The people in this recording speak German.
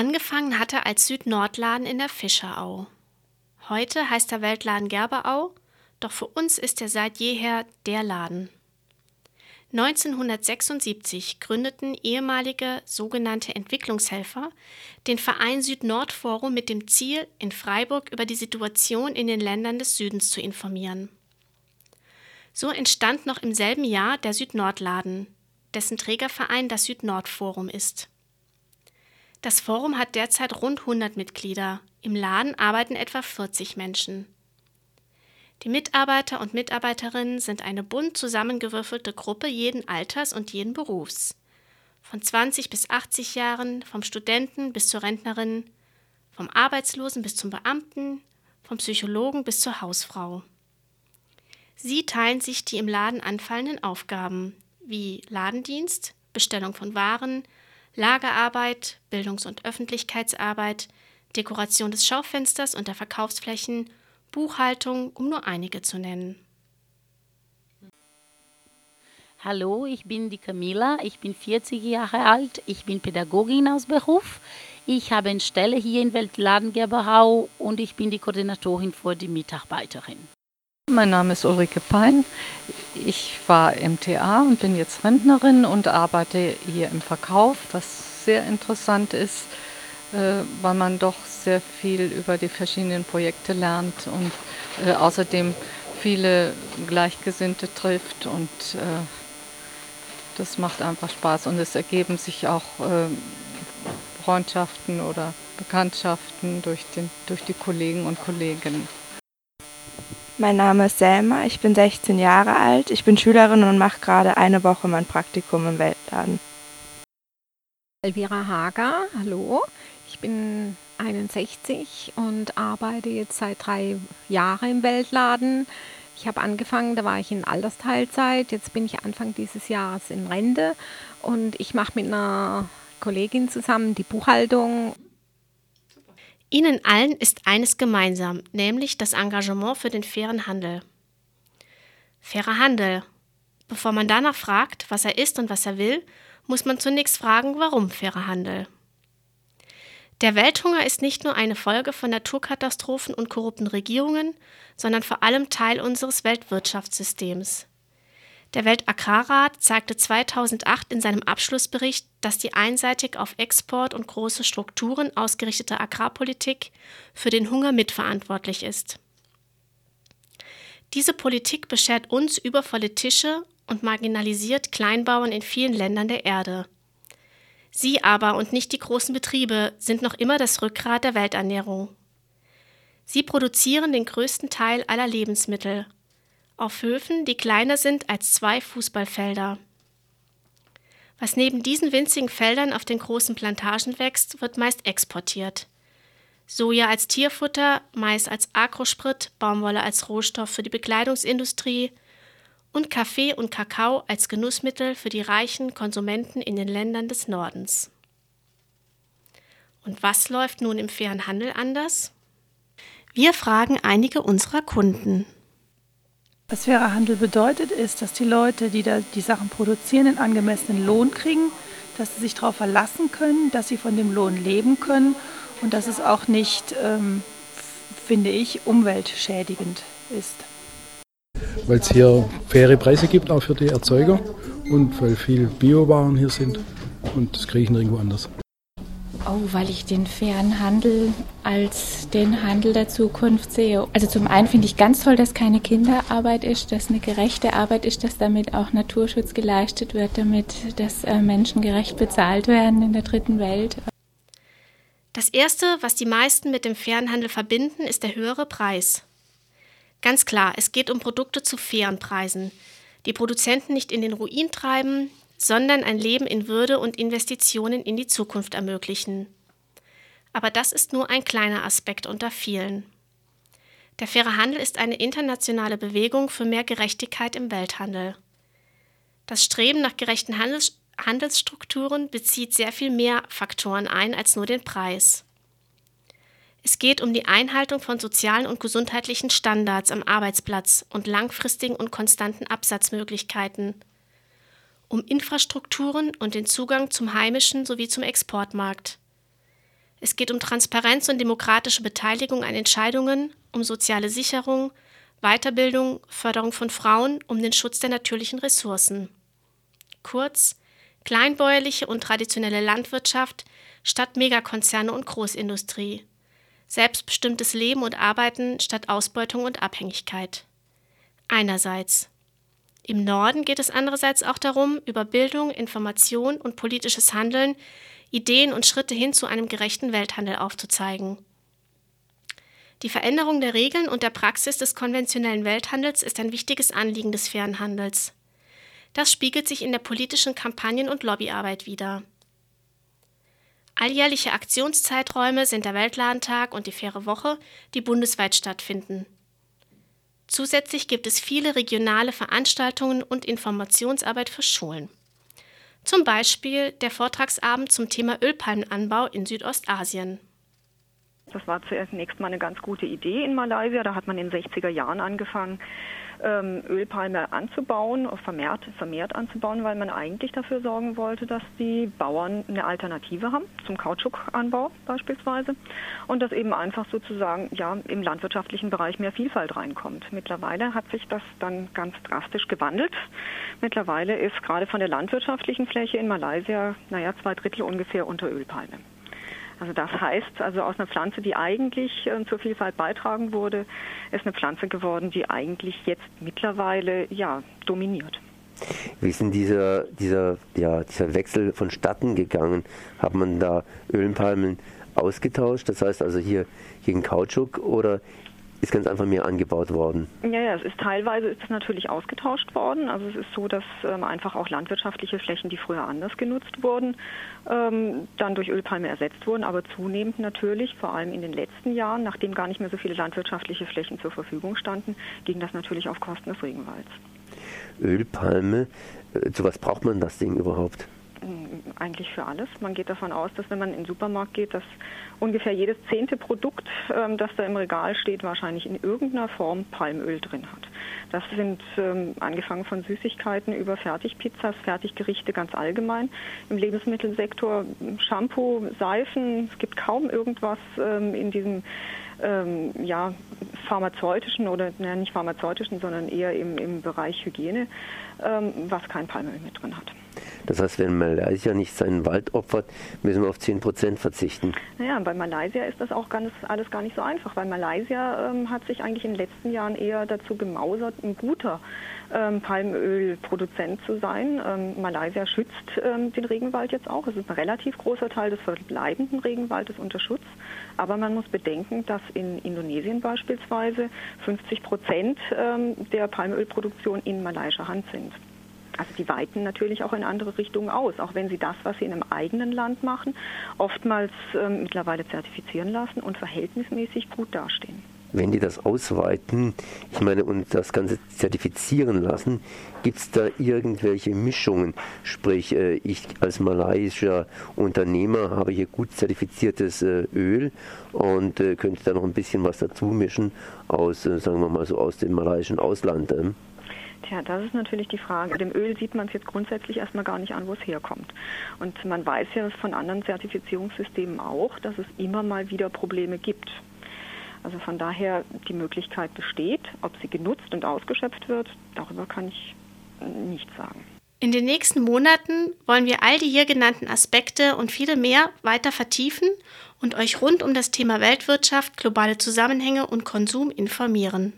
Angefangen hat er als Süd-Nord-Laden in der Fischerau. Heute heißt der Weltladen Gerberau, doch für uns ist er seit jeher der Laden. 1976 gründeten ehemalige sogenannte Entwicklungshelfer den Verein Süd-Nord-Forum mit dem Ziel, in Freiburg über die Situation in den Ländern des Südens zu informieren. So entstand noch im selben Jahr der Süd-Nord-Laden, dessen Trägerverein das Süd-Nord-Forum ist. Das Forum hat derzeit rund 100 Mitglieder, im Laden arbeiten etwa 40 Menschen. Die Mitarbeiter und Mitarbeiterinnen sind eine bunt zusammengewürfelte Gruppe jeden Alters und jeden Berufs. Von 20 bis 80 Jahren, vom Studenten bis zur Rentnerin, vom Arbeitslosen bis zum Beamten, vom Psychologen bis zur Hausfrau. Sie teilen sich die im Laden anfallenden Aufgaben wie Ladendienst, Bestellung von Waren, Lagerarbeit, Bildungs- und Öffentlichkeitsarbeit, Dekoration des Schaufensters und der Verkaufsflächen Buchhaltung, um nur einige zu nennen. Hallo, ich bin die Camilla, ich bin 40 Jahre alt, ich bin Pädagogin aus Beruf. Ich habe eine Stelle hier in Weltladengerberau und ich bin die Koordinatorin für die Mitarbeiterin. Mein Name ist Ulrike Pein. Ich war MTA und bin jetzt Rentnerin und arbeite hier im Verkauf, was sehr interessant ist, äh, weil man doch sehr viel über die verschiedenen Projekte lernt und äh, außerdem viele Gleichgesinnte trifft und äh, das macht einfach Spaß und es ergeben sich auch Freundschaften oder Bekanntschaften durch, den, durch die Kollegen und Kolleginnen. Mein Name ist Selma, ich bin 16 Jahre alt, ich bin Schülerin und mache gerade eine Woche mein Praktikum im Weltladen. Elvira Hager, hallo. Ich bin 61 und arbeite jetzt seit drei Jahren im Weltladen. Ich habe angefangen, da war ich in Altersteilzeit. Jetzt bin ich Anfang dieses Jahres in Rente und ich mache mit einer Kollegin zusammen die Buchhaltung. Ihnen allen ist eines gemeinsam, nämlich das Engagement für den fairen Handel. Fairer Handel. Bevor man danach fragt, was er ist und was er will, muss man zunächst fragen, warum fairer Handel. Der Welthunger ist nicht nur eine Folge von Naturkatastrophen und korrupten Regierungen, sondern vor allem Teil unseres Weltwirtschaftssystems. Der Weltagrarrat zeigte 2008 in seinem Abschlussbericht, dass die einseitig auf Export und große Strukturen ausgerichtete Agrarpolitik für den Hunger mitverantwortlich ist. Diese Politik beschert uns übervolle Tische und marginalisiert Kleinbauern in vielen Ländern der Erde. Sie aber und nicht die großen Betriebe sind noch immer das Rückgrat der Welternährung. Sie produzieren den größten Teil aller Lebensmittel auf Höfen, die kleiner sind als zwei Fußballfelder. Was neben diesen winzigen Feldern auf den großen Plantagen wächst, wird meist exportiert. Soja als Tierfutter, Mais als Agrosprit, Baumwolle als Rohstoff für die Bekleidungsindustrie, und Kaffee und Kakao als Genussmittel für die reichen Konsumenten in den Ländern des Nordens. Und was läuft nun im fairen Handel anders? Wir fragen einige unserer Kunden. Was fairer Handel bedeutet, ist, dass die Leute, die da die Sachen produzieren, einen angemessenen Lohn kriegen, dass sie sich darauf verlassen können, dass sie von dem Lohn leben können und dass es auch nicht, ähm, finde ich, umweltschädigend ist weil es hier faire Preise gibt, auch für die Erzeuger und weil viel Biowaren hier sind und das kriege ich nirgendwo anders. Oh, weil ich den fairen Handel als den Handel der Zukunft sehe. Also zum einen finde ich ganz toll, dass keine Kinderarbeit ist, dass eine gerechte Arbeit ist, dass damit auch Naturschutz geleistet wird, damit dass äh, Menschen gerecht bezahlt werden in der dritten Welt. Das Erste, was die meisten mit dem fairen Handel verbinden, ist der höhere Preis. Ganz klar, es geht um Produkte zu fairen Preisen, die Produzenten nicht in den Ruin treiben, sondern ein Leben in Würde und Investitionen in die Zukunft ermöglichen. Aber das ist nur ein kleiner Aspekt unter vielen. Der faire Handel ist eine internationale Bewegung für mehr Gerechtigkeit im Welthandel. Das Streben nach gerechten Handels Handelsstrukturen bezieht sehr viel mehr Faktoren ein als nur den Preis. Es geht um die Einhaltung von sozialen und gesundheitlichen Standards am Arbeitsplatz und langfristigen und konstanten Absatzmöglichkeiten, um Infrastrukturen und den Zugang zum heimischen sowie zum Exportmarkt. Es geht um Transparenz und demokratische Beteiligung an Entscheidungen, um soziale Sicherung, Weiterbildung, Förderung von Frauen, um den Schutz der natürlichen Ressourcen. Kurz, kleinbäuerliche und traditionelle Landwirtschaft statt Megakonzerne und Großindustrie. Selbstbestimmtes Leben und Arbeiten statt Ausbeutung und Abhängigkeit. Einerseits. Im Norden geht es andererseits auch darum, über Bildung, Information und politisches Handeln Ideen und Schritte hin zu einem gerechten Welthandel aufzuzeigen. Die Veränderung der Regeln und der Praxis des konventionellen Welthandels ist ein wichtiges Anliegen des fairen Handels. Das spiegelt sich in der politischen Kampagnen- und Lobbyarbeit wider. Alljährliche Aktionszeiträume sind der Weltladentag und die Faire Woche, die bundesweit stattfinden. Zusätzlich gibt es viele regionale Veranstaltungen und Informationsarbeit für Schulen. Zum Beispiel der Vortragsabend zum Thema Ölpalmenanbau in Südostasien. Das war zunächst mal eine ganz gute Idee in Malaysia. Da hat man in den 60er Jahren angefangen, ähm, Ölpalme anzubauen, vermehrt, vermehrt anzubauen, weil man eigentlich dafür sorgen wollte, dass die Bauern eine Alternative haben zum Kautschukanbau beispielsweise und dass eben einfach sozusagen ja im landwirtschaftlichen Bereich mehr Vielfalt reinkommt. Mittlerweile hat sich das dann ganz drastisch gewandelt. Mittlerweile ist gerade von der landwirtschaftlichen Fläche in Malaysia, naja, zwei Drittel ungefähr unter Ölpalme. Also das heißt, also aus einer Pflanze, die eigentlich äh, zur Vielfalt beitragen wurde, ist eine Pflanze geworden, die eigentlich jetzt mittlerweile ja dominiert. Wie ist denn dieser, dieser, ja, dieser Wechsel vonstatten gegangen? Hat man da Ölpalmen ausgetauscht, das heißt also hier gegen Kautschuk oder ist ganz einfach mehr angebaut worden. Ja, ja, es ist teilweise ist es natürlich ausgetauscht worden. Also es ist so, dass ähm, einfach auch landwirtschaftliche Flächen, die früher anders genutzt wurden, ähm, dann durch Ölpalme ersetzt wurden. Aber zunehmend natürlich, vor allem in den letzten Jahren, nachdem gar nicht mehr so viele landwirtschaftliche Flächen zur Verfügung standen, ging das natürlich auf Kosten des Regenwalds. Ölpalme, äh, zu was braucht man das Ding überhaupt? Eigentlich für alles. Man geht davon aus, dass wenn man in den Supermarkt geht, dass ungefähr jedes zehnte Produkt, ähm, das da im Regal steht, wahrscheinlich in irgendeiner Form Palmöl drin hat. Das sind ähm, angefangen von Süßigkeiten über Fertigpizzas, Fertiggerichte ganz allgemein. Im Lebensmittelsektor Shampoo, Seifen, es gibt kaum irgendwas ähm, in diesem ähm, ja, pharmazeutischen oder na, nicht pharmazeutischen, sondern eher im, im Bereich Hygiene, ähm, was kein Palmöl mit drin hat. Das heißt, wenn Malaysia nicht seinen Wald opfert, müssen wir auf 10 Prozent verzichten. Naja, bei Malaysia ist das auch ganz, alles gar nicht so einfach, weil Malaysia ähm, hat sich eigentlich in den letzten Jahren eher dazu gemausert, ein guter ähm, Palmölproduzent zu sein. Ähm, Malaysia schützt ähm, den Regenwald jetzt auch. Es ist ein relativ großer Teil des verbleibenden Regenwaldes unter Schutz. Aber man muss bedenken, dass in Indonesien beispielsweise 50 Prozent ähm, der Palmölproduktion in Malaysia Hand sind. Also die weiten natürlich auch in andere Richtungen aus, auch wenn sie das, was sie in einem eigenen Land machen, oftmals ähm, mittlerweile zertifizieren lassen und verhältnismäßig gut dastehen. Wenn die das ausweiten, ich meine, und das Ganze zertifizieren lassen, gibt es da irgendwelche Mischungen? Sprich, äh, ich als malaysischer Unternehmer habe hier gut zertifiziertes äh, Öl und äh, könnte da noch ein bisschen was dazu mischen aus, sagen wir mal so, aus dem malaysischen Ausland. Tja, das ist natürlich die Frage. Dem Öl sieht man es jetzt grundsätzlich erstmal gar nicht an, wo es herkommt. Und man weiß ja von anderen Zertifizierungssystemen auch, dass es immer mal wieder Probleme gibt. Also von daher die Möglichkeit besteht, ob sie genutzt und ausgeschöpft wird, darüber kann ich nichts sagen. In den nächsten Monaten wollen wir all die hier genannten Aspekte und viele mehr weiter vertiefen und euch rund um das Thema Weltwirtschaft, globale Zusammenhänge und Konsum informieren.